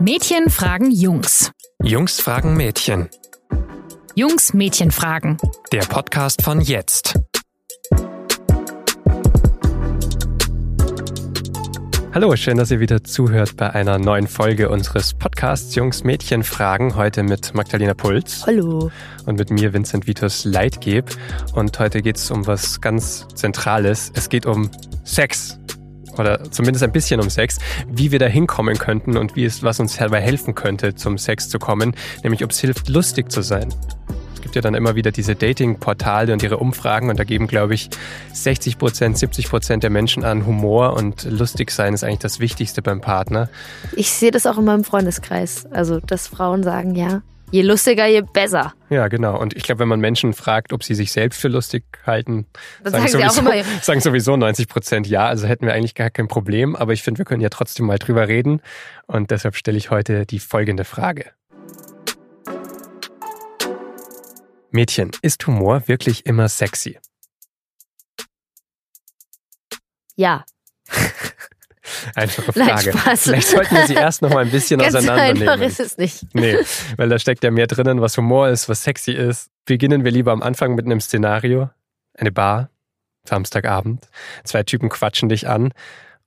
Mädchen fragen Jungs. Jungs fragen Mädchen. Jungs Mädchen fragen. Der Podcast von jetzt. Hallo, schön, dass ihr wieder zuhört bei einer neuen Folge unseres Podcasts Jungs Mädchen fragen. Heute mit Magdalena Puls. Hallo. Und mit mir Vincent Vitus Leitgeb. Und heute geht es um was ganz Zentrales. Es geht um Sex oder zumindest ein bisschen um Sex, wie wir da hinkommen könnten und wie es, was uns dabei helfen könnte, zum Sex zu kommen, nämlich ob es hilft, lustig zu sein. Es gibt ja dann immer wieder diese Dating-Portale und ihre Umfragen und da geben, glaube ich, 60 Prozent, 70 Prozent der Menschen an Humor und lustig sein ist eigentlich das Wichtigste beim Partner. Ich sehe das auch in meinem Freundeskreis. Also, dass Frauen sagen, ja, Je lustiger, je besser. Ja, genau. Und ich glaube, wenn man Menschen fragt, ob sie sich selbst für lustig halten, Dann sagen, sagen, sowieso, immer, sagen sowieso 90 Prozent ja. Also hätten wir eigentlich gar kein Problem. Aber ich finde, wir können ja trotzdem mal drüber reden. Und deshalb stelle ich heute die folgende Frage. Mädchen, ist Humor wirklich immer sexy? Ja. Einfache Frage. Vielleicht sollten wir sie erst noch mal ein bisschen Ganz auseinandernehmen. Einfach ist es nicht. Nee, weil da steckt ja mehr drinnen, was Humor ist, was sexy ist. Beginnen wir lieber am Anfang mit einem Szenario. Eine Bar, Samstagabend. Zwei Typen quatschen dich an.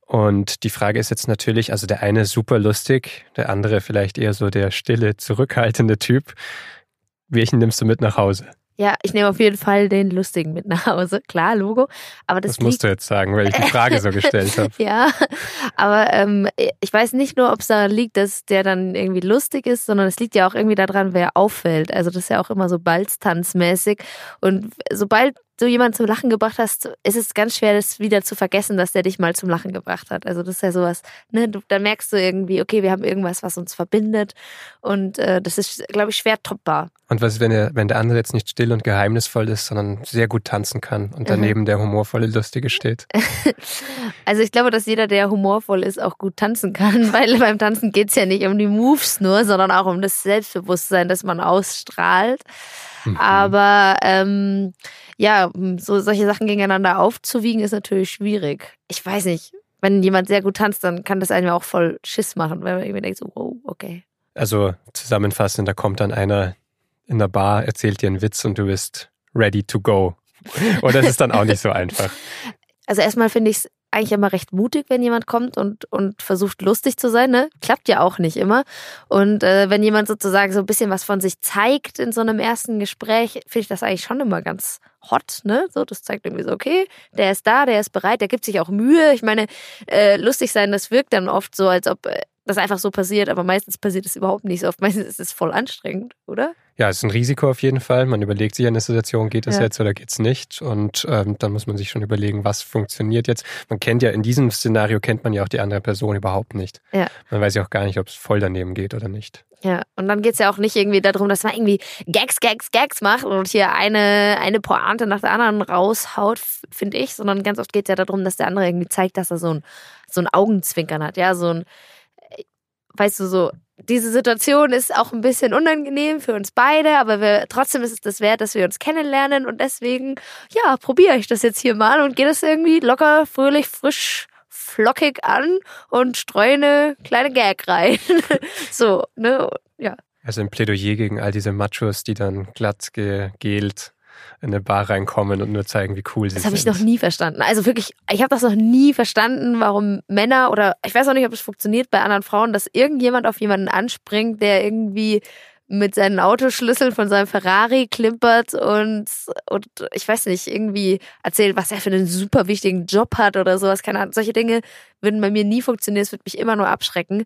Und die Frage ist jetzt natürlich, also der eine super lustig, der andere vielleicht eher so der stille, zurückhaltende Typ. Welchen nimmst du mit nach Hause? Ja, ich nehme auf jeden Fall den lustigen mit nach Hause. Klar, Logo. Aber das, das musst du jetzt sagen, weil ich die Frage so gestellt habe. ja, aber ähm, ich weiß nicht nur, ob es daran liegt, dass der dann irgendwie lustig ist, sondern es liegt ja auch irgendwie daran, wer auffällt. Also das ist ja auch immer so balztanzmäßig. Und sobald du jemanden zum Lachen gebracht hast, ist es ganz schwer, das wieder zu vergessen, dass der dich mal zum Lachen gebracht hat. Also das ist ja sowas, ne, du, dann merkst du irgendwie, okay, wir haben irgendwas, was uns verbindet und äh, das ist, glaube ich, schwer toppbar. Und was wenn der, wenn der andere jetzt nicht still und geheimnisvoll ist, sondern sehr gut tanzen kann und daneben mhm. der humorvolle Lustige steht? also ich glaube, dass jeder, der humorvoll ist, auch gut tanzen kann, weil beim Tanzen geht es ja nicht um die Moves nur, sondern auch um das Selbstbewusstsein, das man ausstrahlt. Mhm. Aber ähm, ja, so solche Sachen gegeneinander aufzuwiegen, ist natürlich schwierig. Ich weiß nicht, wenn jemand sehr gut tanzt, dann kann das einem auch voll Schiss machen, weil man irgendwie denkt so, wow, okay. Also zusammenfassend, da kommt dann einer in der Bar, erzählt dir einen Witz und du bist ready to go. Und das ist dann auch nicht so einfach. Also erstmal finde ich es eigentlich immer recht mutig, wenn jemand kommt und, und versucht lustig zu sein. Ne? Klappt ja auch nicht immer. Und äh, wenn jemand sozusagen so ein bisschen was von sich zeigt in so einem ersten Gespräch, finde ich das eigentlich schon immer ganz hot. Ne? So, das zeigt irgendwie so, okay, der ist da, der ist bereit, der gibt sich auch Mühe. Ich meine, äh, lustig sein, das wirkt dann oft so, als ob äh, das einfach so passiert, aber meistens passiert es überhaupt nicht so oft. Meistens ist es voll anstrengend, oder? Ja, es ist ein Risiko auf jeden Fall. Man überlegt sich an der Situation, geht es ja. jetzt oder geht es nicht? Und ähm, dann muss man sich schon überlegen, was funktioniert jetzt. Man kennt ja in diesem Szenario kennt man ja auch die andere Person überhaupt nicht. Ja. Man weiß ja auch gar nicht, ob es voll daneben geht oder nicht. Ja, und dann geht es ja auch nicht irgendwie darum, dass man irgendwie Gags, Gags, Gags macht und hier eine, eine Pointe nach der anderen raushaut, finde ich, sondern ganz oft geht es ja darum, dass der andere irgendwie zeigt, dass er so ein, so ein Augenzwinkern hat, ja, so ein, weißt du, so, diese Situation ist auch ein bisschen unangenehm für uns beide, aber wir, trotzdem ist es das wert, dass wir uns kennenlernen und deswegen, ja, probiere ich das jetzt hier mal und gehe das irgendwie locker, fröhlich, frisch, flockig an und streue eine kleine Gag rein. so, ne, ja. Also ein Plädoyer gegen all diese Machos, die dann glatt gegelt in eine Bar reinkommen und nur zeigen, wie cool sie das sind. Das habe ich noch nie verstanden. Also wirklich, ich habe das noch nie verstanden, warum Männer oder ich weiß auch nicht, ob es funktioniert bei anderen Frauen, dass irgendjemand auf jemanden anspringt, der irgendwie mit seinen Autoschlüsseln von seinem Ferrari klimpert und, und ich weiß nicht, irgendwie erzählt, was er für einen super wichtigen Job hat oder sowas. Keine Ahnung. Solche Dinge würden bei mir nie funktionieren. Es würde mich immer nur abschrecken.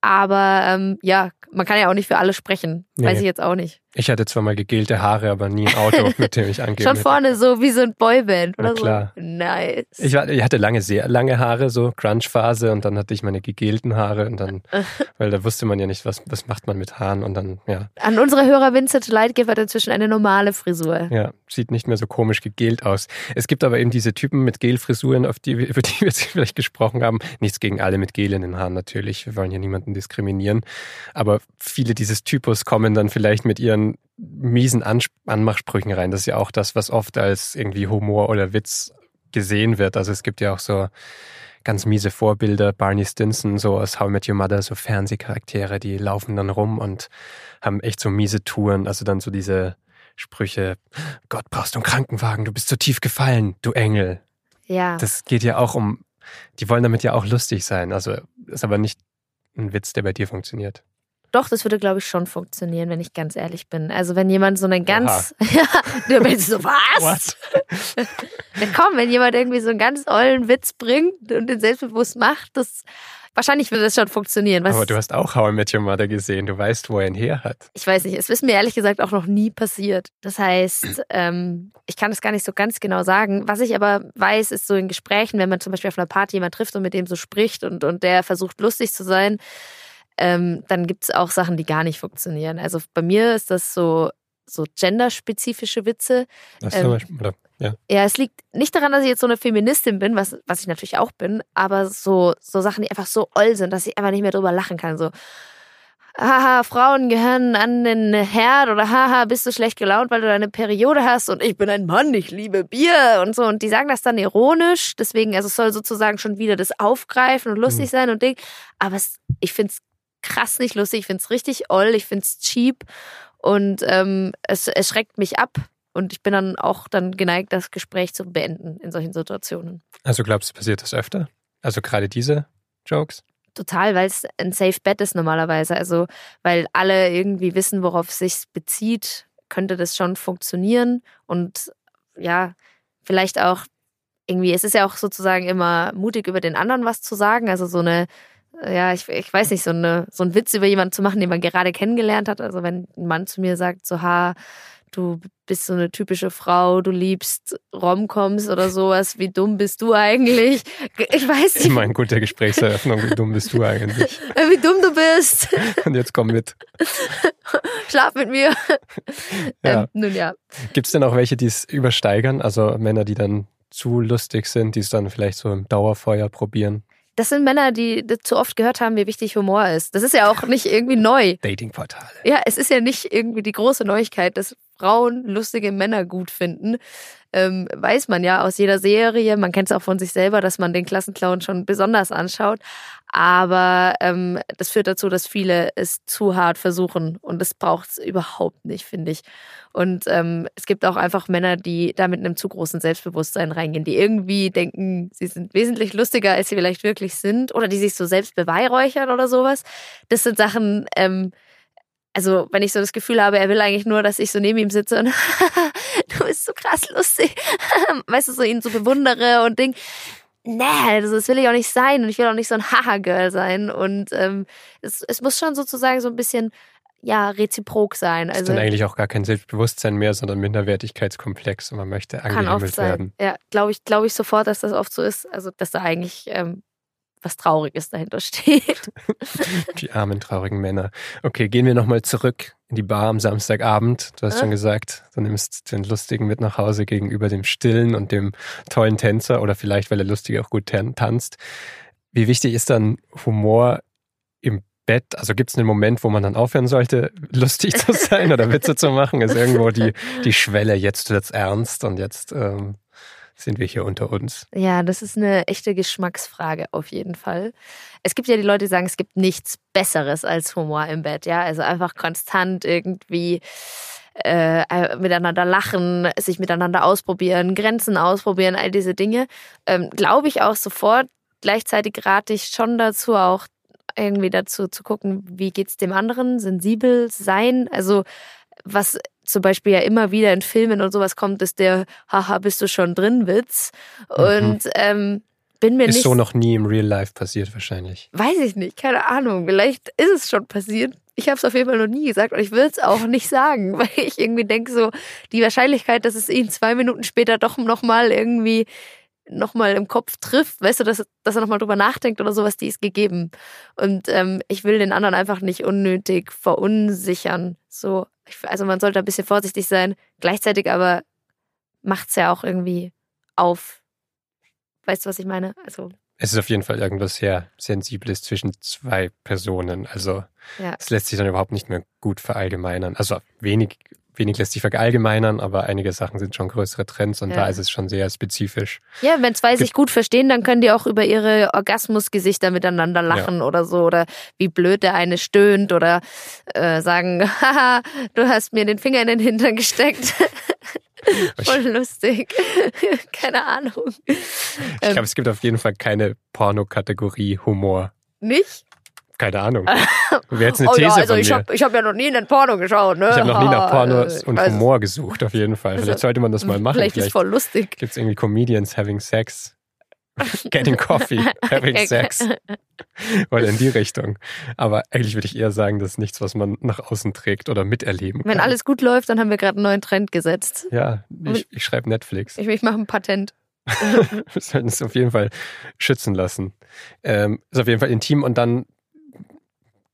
Aber ähm, ja, man kann ja auch nicht für alle sprechen. Weiß nee. ich jetzt auch nicht. Ich hatte zwar mal gegelte Haare, aber nie ein Auto, mit dem ich angebe. Schon vorne so wie so ein Boyband oder Na klar. so. Nice. Ich, war, ich, hatte lange, sehr lange Haare, so Crunch-Phase und dann hatte ich meine gegelten Haare und dann, weil da wusste man ja nicht, was, was macht man mit Haaren und dann, ja. An unsere Hörer Vincent Leitgeber hat inzwischen eine normale Frisur. Ja, sieht nicht mehr so komisch gegelt aus. Es gibt aber eben diese Typen mit Gelfrisuren, auf die, über die wir jetzt vielleicht gesprochen haben. Nichts gegen alle mit Gel in den Haaren natürlich. Wir wollen hier niemanden diskriminieren. Aber viele dieses Typus kommen dann vielleicht mit ihren miesen Anmachsprüchen rein. Das ist ja auch das, was oft als irgendwie Humor oder Witz gesehen wird. Also es gibt ja auch so ganz miese Vorbilder, Barney Stinson, so aus How I Met Your Mother, so Fernsehcharaktere, die laufen dann rum und haben echt so miese Touren, also dann so diese Sprüche, Gott, brauchst du einen Krankenwagen, du bist so tief gefallen, du Engel. Ja. Das geht ja auch um, die wollen damit ja auch lustig sein, also ist aber nicht ein Witz, der bei dir funktioniert. Doch, das würde, glaube ich, schon funktionieren, wenn ich ganz ehrlich bin. Also wenn jemand so einen ganz, ja, du bist so, was? Na komm, wenn jemand irgendwie so einen ganz ollen Witz bringt und den selbstbewusst macht, das wahrscheinlich würde das schon funktionieren. Was, Aber du hast auch How I Met Your Mother gesehen, du weißt, wo er ihn her hat. ich weiß nicht, es ist mir ehrlich gesagt auch noch nie passiert. Das heißt, ähm, ich kann es gar nicht so ganz genau sagen. Was ich aber weiß, ist so in Gesprächen, wenn man zum Beispiel auf einer Party jemand trifft und mit dem so spricht und, und der versucht lustig zu sein, ähm, dann gibt es auch Sachen, die gar nicht funktionieren. Also bei mir ist das so, so genderspezifische Witze. Was Ähm, zum Beispiel, oder? Ja. Ja, es liegt nicht daran, dass ich jetzt so eine Feministin bin, was, was ich natürlich auch bin, aber so, so Sachen, die einfach so oll sind, dass ich einfach nicht mehr drüber lachen kann. So, haha, Frauen gehören an den Herd oder haha, bist du schlecht gelaunt, weil du deine Periode hast und ich bin ein Mann, ich liebe Bier und so. Und die sagen das dann ironisch, deswegen, also es soll sozusagen schon wieder das aufgreifen und lustig Mhm. sein und Ding. Aber es, ich finde es krass nicht lustig, ich finde es richtig oll, ich finde es cheap und ähm, es, es schreckt mich ab. Und ich bin dann auch dann geneigt, das Gespräch zu beenden in solchen Situationen. Also glaubst du, passiert das öfter? Also gerade diese Jokes? Total, weil es ein Safe Bet ist normalerweise. Also, weil alle irgendwie wissen, worauf es sich bezieht, könnte das schon funktionieren. Und ja, vielleicht auch irgendwie, es ist ja auch sozusagen immer mutig, über den anderen was zu sagen. Also so eine, ja, ich, ich weiß nicht, so, eine, so einen Witz über jemanden zu machen, den man gerade kennengelernt hat. Also wenn ein Mann zu mir sagt, so, ha, du bist so eine typische Frau, du liebst Romcoms oder sowas, wie dumm bist du eigentlich? Ich weiß nicht, Immer eine gute Gesprächseröffnung. Wie dumm bist du eigentlich? wie dumm du bist. Und jetzt komm mit. Schlaf mit mir. Ja. Ähm, nun ja. Gibt es denn auch welche, die es übersteigern? Also Männer, die dann zu lustig sind, die es dann vielleicht so im Dauerfeuer probieren? Das sind Männer, die zu oft gehört haben, wie wichtig Humor ist. Das ist ja auch nicht irgendwie neu. Datingportale. Ja, es ist ja nicht irgendwie die große Neuigkeit, dass Frauen lustige Männer gut finden. Ähm, weiß man ja aus jeder Serie. Man kennt es auch von sich selber, dass man den Klassenclown schon besonders anschaut. Aber ähm, das führt dazu, dass viele es zu hart versuchen. Und das braucht es überhaupt nicht, finde ich. Und ähm, es gibt auch einfach Männer, die da mit einem zu großen Selbstbewusstsein reingehen, die irgendwie denken, sie sind wesentlich lustiger, als sie vielleicht wirklich sind. Oder die sich so selbst beweihräuchern oder sowas. Das sind Sachen, ähm, also wenn ich so das Gefühl habe, er will eigentlich nur, dass ich so neben ihm sitze und du bist so krass lustig, weißt du, so ihn so bewundere und Ding. Nee, also das will ich auch nicht sein und ich will auch nicht so ein Haha-Girl sein und ähm, es, es muss schon sozusagen so ein bisschen ja reziprok sein. ist Also dann eigentlich auch gar kein Selbstbewusstsein mehr, sondern Minderwertigkeitskomplex und man möchte angehimmelt werden. Ja, glaube ich, glaube ich sofort, dass das oft so ist. Also dass da eigentlich ähm, was Trauriges dahinter steht. Die armen, traurigen Männer. Okay, gehen wir nochmal zurück in die Bar am Samstagabend. Du hast Ja. schon gesagt, du nimmst den Lustigen mit nach Hause gegenüber dem Stillen und dem tollen Tänzer oder vielleicht, weil der Lustige auch gut tan- tanzt. Wie wichtig ist dann Humor im Bett? Also gibt es einen Moment, wo man dann aufhören sollte, lustig zu sein oder Witze zu machen? Ist irgendwo die, die Schwelle, jetzt wird's ernst und jetzt ähm, sind wir hier unter uns. Ja, das ist eine echte Geschmacksfrage auf jeden Fall. Es gibt ja die Leute, die sagen, es gibt nichts Besseres als Humor im Bett, ja. Also einfach konstant irgendwie äh, äh, miteinander lachen, sich miteinander ausprobieren, Grenzen ausprobieren, all diese Dinge. Ähm, Glaube ich auch sofort. Gleichzeitig rate ich schon dazu, auch irgendwie dazu zu gucken, wie geht's dem anderen, sensibel sein. Also was zum Beispiel ja immer wieder in Filmen und sowas kommt, ist der Haha, bist du schon drin Witz. Und ähm, bin mir Ist nicht so noch nie im Real Life passiert wahrscheinlich. Weiß ich nicht, keine Ahnung. Vielleicht ist es schon passiert. Ich habe es auf jeden Fall noch nie gesagt und ich will es auch nicht sagen, weil ich irgendwie denke so, die Wahrscheinlichkeit, dass es ihn zwei Minuten später doch nochmal irgendwie nochmal im Kopf trifft, weißt du, dass, dass er nochmal drüber nachdenkt oder sowas, die ist gegeben. Und ähm, ich will den anderen einfach nicht unnötig verunsichern. So, also man sollte ein bisschen vorsichtig sein. Gleichzeitig aber macht's ja auch irgendwie auf. Weißt du, was ich meine? Also Es ist auf jeden Fall irgendwas sehr Sensibles zwischen zwei Personen. Also Ja. es lässt sich dann überhaupt nicht mehr gut verallgemeinern. Also wenig wenig lässt sich verallgemeinern, aber einige Sachen sind schon größere Trends und Ja. da ist es schon sehr spezifisch. Ja, wenn zwei sich gut verstehen, dann können die auch über ihre Orgasmusgesichter miteinander lachen oder so. Oder wie blöd der eine stöhnt oder äh, sagen, haha, du hast mir den Finger in den Hintern gesteckt. Voll lustig. Keine Ahnung. Ich Ähm. glaube, es gibt auf jeden Fall keine Pornokategorie Humor. Nicht? Keine Ahnung. Wäre jetzt eine oh These ja, also von ich habe hab ja noch nie in ein Porno geschaut. Ne? Ich habe noch nie nach Haha, Pornos äh, und Humor gesucht, auf jeden Fall. Vielleicht sollte man das mal machen. Vielleicht, ist voll lustig. gibt es irgendwie Comedians having sex. Getting coffee, having sex. Oder in die Richtung. Aber eigentlich würde ich eher sagen, das ist nichts, was man nach außen trägt oder miterleben kann. Wenn alles gut läuft, dann haben wir gerade einen neuen Trend gesetzt. Ja, ich, ich schreibe Netflix. Ich, ich mache ein Patent. Wir sollten es auf jeden Fall schützen lassen. Ähm, ist auf jeden Fall intim und dann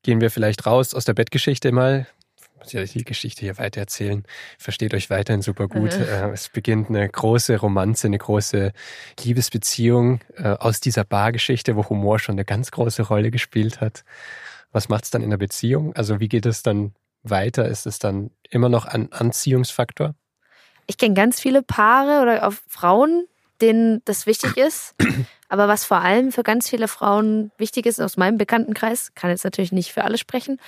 gehen wir vielleicht raus aus der Bettgeschichte mal. Ich muss ja die Geschichte hier weiter erzählen. Versteht euch weiterhin super gut. Mhm. Es beginnt eine große Romanze, eine große Liebesbeziehung äh, aus dieser Bargeschichte, wo Humor schon eine ganz große Rolle gespielt hat. Was macht es dann in der Beziehung? Also wie geht es dann weiter? Ist es dann immer noch ein Anziehungsfaktor? Ich kenne ganz viele Paare oder auch Frauen, denen das wichtig ist. Aber was vor allem für ganz viele Frauen wichtig ist, aus meinem Bekanntenkreis, kann jetzt natürlich nicht für alle sprechen,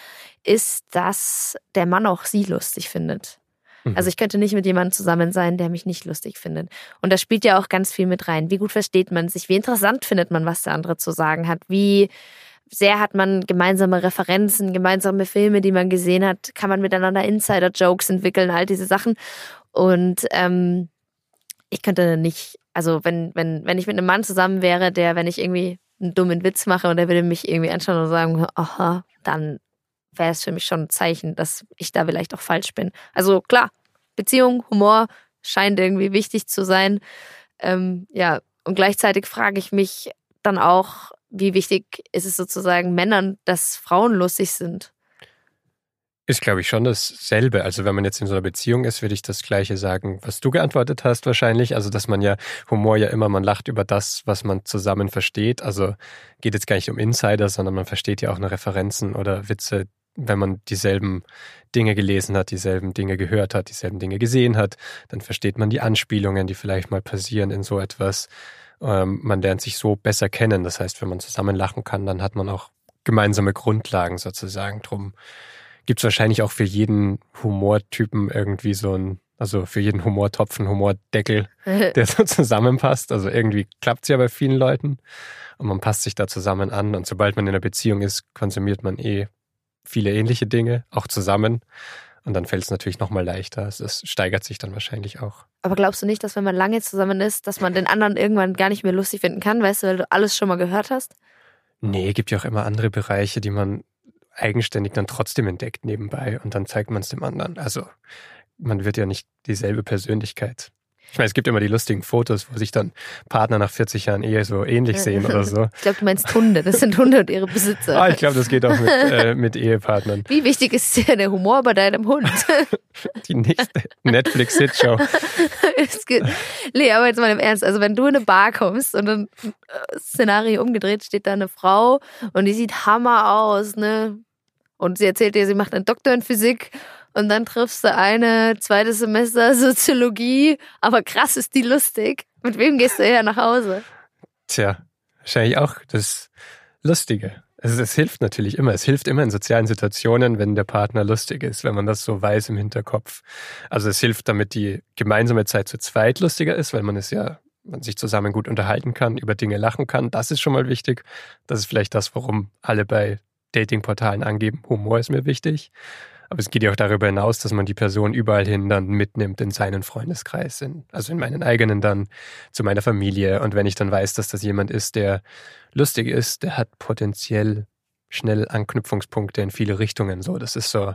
ist, dass der Mann auch sie lustig findet. Mhm. Also ich könnte nicht mit jemandem zusammen sein, der mich nicht lustig findet. Und da spielt ja auch ganz viel mit rein. Wie gut versteht man sich? Wie interessant findet man, was der andere zu sagen hat? Wie sehr hat man gemeinsame Referenzen, gemeinsame Filme, die man gesehen hat? Kann man miteinander Insider-Jokes entwickeln, all diese Sachen? Und ähm, ich könnte nicht, also wenn, wenn, wenn ich mit einem Mann zusammen wäre, der, wenn ich irgendwie einen dummen Witz mache und der würde mich irgendwie anschauen und sagen, aha, dann wäre es für mich schon ein Zeichen, dass ich da vielleicht auch falsch bin. Also klar, Beziehung, Humor scheint irgendwie wichtig zu sein. Ähm, ja, und gleichzeitig frage ich mich dann auch, wie wichtig ist es sozusagen Männern, dass Frauen lustig sind? Ist, glaube ich, schon dasselbe. Also wenn man jetzt in so einer Beziehung ist, würde ich das Gleiche sagen, was du geantwortet hast wahrscheinlich. Also dass man ja Humor ja immer, man lacht über das, was man zusammen versteht. Also geht jetzt gar nicht um Insider, sondern man versteht ja auch eine Referenzen oder Witze, wenn man dieselben Dinge gelesen hat, dieselben Dinge gehört hat, dieselben Dinge gesehen hat. Dann versteht man die Anspielungen, die vielleicht mal passieren in so etwas. Ähm, man lernt sich so besser kennen. Das heißt, wenn man zusammen lachen kann, dann hat man auch gemeinsame Grundlagen sozusagen drum gibt es wahrscheinlich auch für jeden Humortypen irgendwie so ein, also für jeden Humortopf einen Humordeckel, der so zusammenpasst. Also irgendwie klappt es ja bei vielen Leuten und man passt sich da zusammen an. Und sobald man in einer Beziehung ist, konsumiert man eh viele ähnliche Dinge, auch zusammen. Und dann fällt es natürlich nochmal leichter. Es, es steigert sich dann wahrscheinlich auch. Aber glaubst du nicht, dass wenn man lange zusammen ist, dass man den anderen irgendwann gar nicht mehr lustig finden kann, weißt du, weil du alles schon mal gehört hast? Nee, gibt ja auch immer andere Bereiche, die man eigenständig dann trotzdem entdeckt nebenbei und dann zeigt man es dem anderen. Also man wird ja nicht dieselbe Persönlichkeit. Ich meine, es gibt immer die lustigen Fotos, wo sich dann Partner nach 40 Jahren Ehe so ähnlich sehen oder so. Ich glaube, du meinst Hunde. Das sind Hunde und ihre Besitzer. Ah, ich glaube, das geht auch mit, äh, mit Ehepartnern. Wie wichtig ist dir der Humor bei deinem Hund? Die nächste Netflix-Hitshow. Nee, aber jetzt mal im Ernst. Also wenn du in eine Bar kommst und dann äh, Szenario umgedreht, steht da eine Frau und die sieht Hammer aus, ne? Und sie erzählt dir, sie macht einen Doktor in Physik und dann triffst du eine zweites Semester Soziologie, aber krass ist die lustig. Mit wem gehst du eher nach Hause? Tja, wahrscheinlich auch das Lustige. Also es hilft natürlich immer. Es hilft immer in sozialen Situationen, wenn der Partner lustig ist, wenn man das so weiß im Hinterkopf. Also es hilft, damit die gemeinsame Zeit zu zweit lustiger ist, weil man es ja, man sich zusammen gut unterhalten kann, über Dinge lachen kann. Das ist schon mal wichtig. Das ist vielleicht das, warum alle bei Datingportalen angeben, Humor ist mir wichtig. Aber es geht ja auch darüber hinaus, dass man die Person überall hin dann mitnimmt in seinen Freundeskreis, in, also in meinen eigenen dann, zu meiner Familie. Und wenn ich dann weiß, dass das jemand ist, der lustig ist, der hat potenziell schnell Anknüpfungspunkte in viele Richtungen. So, das ist so,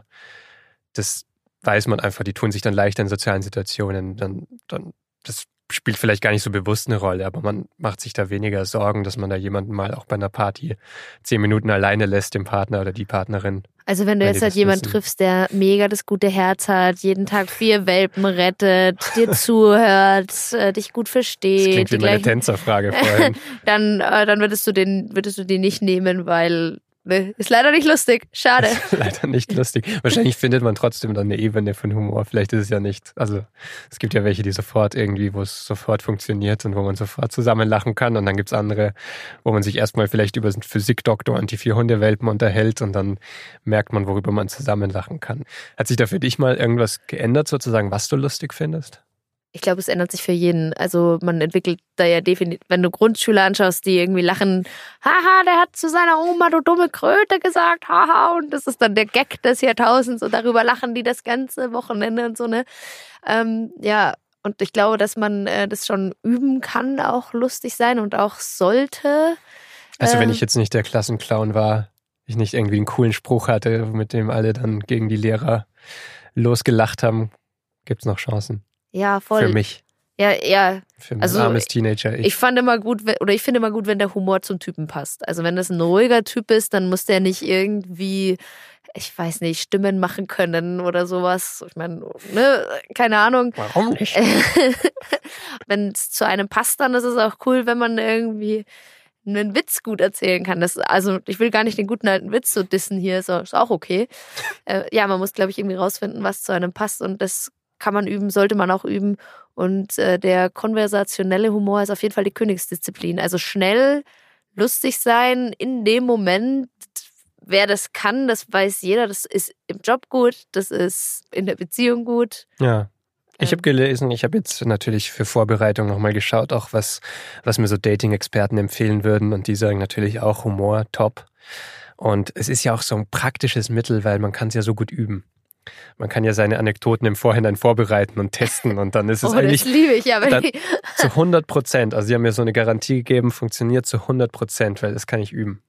das weiß man einfach, die tun sich dann leichter in sozialen Situationen. Dann, dann, das spielt vielleicht gar nicht so bewusst eine Rolle, aber man macht sich da weniger Sorgen, dass man da jemanden mal auch bei einer Party zehn Minuten alleine lässt, den Partner oder die Partnerin. Also wenn du jetzt halt das jemanden wissen. triffst, der mega das gute Herz hat, jeden Tag vier Welpen rettet, dir zuhört, äh, dich gut Das versteht, klingt wie meine Tänzerfrage vorhin. dann, äh, dann würdest du den, würdest du den nicht nehmen, weil Nee, ist leider nicht lustig. Schade. Leider nicht lustig. Wahrscheinlich findet man trotzdem dann eine Ebene von Humor. Vielleicht ist es ja nicht. Also es gibt ja welche, die sofort irgendwie, wo es sofort funktioniert und wo man sofort zusammen lachen kann. Und dann gibt's andere, wo man sich erstmal vielleicht über den Physikdoktor und die vier Hundewelpen unterhält und dann merkt man, worüber man zusammen lachen kann. Hat sich da für dich mal irgendwas geändert, sozusagen, was du lustig findest? Ich glaube, es ändert sich für jeden. Also man entwickelt da ja definitiv, wenn du Grundschüler anschaust, die irgendwie lachen, haha, der hat zu seiner Oma du dumme Kröte gesagt, haha, und das ist dann der Gag des Jahrtausends und darüber lachen die das ganze Wochenende und so, ne? Ähm, ja, und ich glaube, dass man äh, das schon üben kann, auch lustig sein und auch sollte. Also wenn Ähm. ich jetzt nicht der Klassenclown war, ich nicht irgendwie einen coolen Spruch hatte, mit dem alle dann gegen die Lehrer losgelacht haben, gibt's noch Chancen. Ja, voll. Für mich. Ja, ja. Für mein Also, armes Teenager. Ich fand immer gut, wenn- oder ich finde immer gut, wenn der Humor zum Typen passt. Also wenn das ein ruhiger Typ ist, dann muss der nicht irgendwie, ich weiß nicht, Stimmen machen können oder sowas. Ich meine, ne, keine Ahnung. Warum nicht? wenn es zu einem passt, dann ist es auch cool, wenn man irgendwie einen Witz gut erzählen kann. Das, also ich will gar nicht den guten alten Witz so dissen hier, ist auch, ist auch okay. äh, ja, man muss, glaube ich, irgendwie rausfinden, was zu einem passt und das kann man üben, sollte man auch üben. Und äh, der konversationelle Humor ist auf jeden Fall die Königsdisziplin. Also schnell, lustig sein in dem Moment. Wer das kann, das weiß jeder. Das ist im Job gut, das ist in der Beziehung gut. Ja. Ich Ähm. habe gelesen, ich habe jetzt natürlich für Vorbereitung nochmal geschaut, auch was, was mir so Dating-Experten empfehlen würden. Und die sagen natürlich auch Humor, top. Und es ist ja auch so ein praktisches Mittel, weil man kann es ja so gut üben. Man kann ja seine Anekdoten im Vorhinein vorbereiten und testen und dann ist es Oh, eigentlich das liebe ich. Ja, ich, zu 100 Prozent. Also sie haben mir so eine Garantie gegeben, funktioniert zu 100 Prozent, weil das kann ich üben.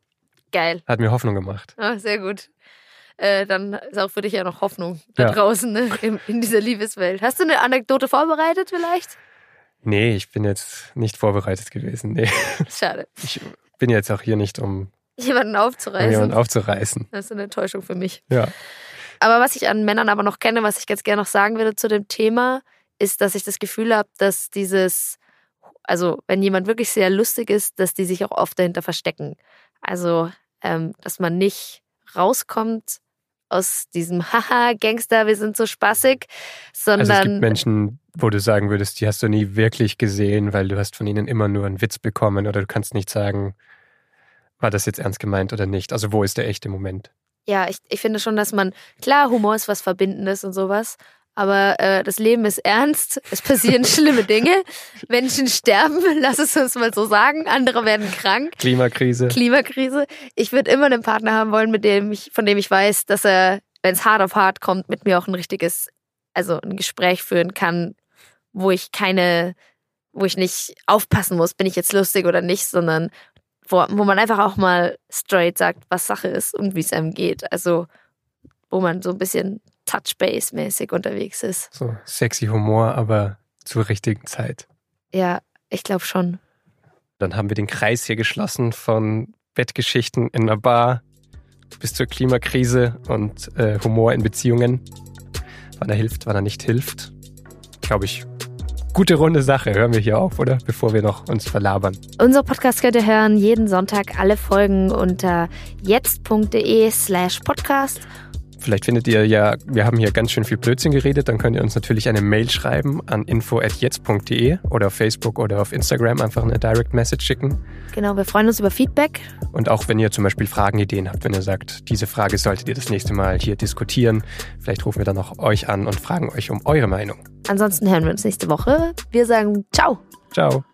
geil. Hat mir Hoffnung gemacht. Ah, sehr gut. Äh, dann ist auch für dich ja noch Hoffnung da Ja. draußen ne? in, in dieser Liebeswelt. Hast du eine Anekdote vorbereitet vielleicht? Nee, ich bin jetzt nicht vorbereitet gewesen. Nee, Schade. ich bin jetzt auch hier nicht, um Jemanden um aufzureißen. jemanden aufzureißen. Das ist eine Enttäuschung für mich. Ja. Aber was ich an Männern aber noch kenne, was ich ganz gerne noch sagen würde zu dem Thema, ist, dass ich das Gefühl habe, dass dieses, also wenn jemand wirklich sehr lustig ist, dass die sich auch oft dahinter verstecken. Also, ähm, dass man nicht rauskommt aus diesem Haha, Gangster, wir sind so spaßig, sondern Also es gibt Menschen, wo du sagen würdest, die hast du nie wirklich gesehen, weil du hast von ihnen immer nur einen Witz bekommen oder du kannst nicht sagen, war das jetzt ernst gemeint oder nicht. Also wo ist der echte Moment? Ja, ich, ich finde schon, dass man, klar, Humor ist was Verbindendes und sowas, aber äh, das Leben ist ernst, es passieren schlimme Dinge, Menschen sterben, lass es uns mal so sagen, andere werden krank, Klimakrise. Klimakrise. Ich würde immer einen Partner haben wollen, mit dem ich, von dem ich weiß, dass er, wenn es hart auf hart kommt, mit mir auch ein richtiges, also ein Gespräch führen kann, wo ich keine, wo ich nicht aufpassen muss, bin ich jetzt lustig oder nicht, sondern wo, wo man einfach auch mal straight sagt, was Sache ist und wie es einem geht. Also, wo man so ein bisschen Touchbase-mäßig unterwegs ist. so sexy Humor, aber zur richtigen Zeit. Ja, ich glaube schon. Dann haben wir den Kreis hier geschlossen von Bettgeschichten in einer Bar bis zur Klimakrise und äh, Humor in Beziehungen. Wann er hilft, wann er nicht hilft. Glaube ich, gute runde Sache. Hören wir hier auf, oder? Bevor wir noch uns verlabern. Unser Podcast könnt ihr hören jeden Sonntag alle Folgen unter jetzt.de slash podcast. Vielleicht findet ihr ja, wir haben hier ganz schön viel Blödsinn geredet, dann könnt ihr uns natürlich eine Mail schreiben an info.jetzt.de oder auf Facebook oder auf Instagram einfach eine Direct Message schicken. Genau, wir freuen uns über Feedback. Und auch wenn ihr zum Beispiel Fragen, Ideen habt, wenn ihr sagt, diese Frage solltet ihr das nächste Mal hier diskutieren, vielleicht rufen wir dann auch euch an und fragen euch um eure Meinung. Ansonsten hören wir uns nächste Woche. Wir sagen ciao. Ciao.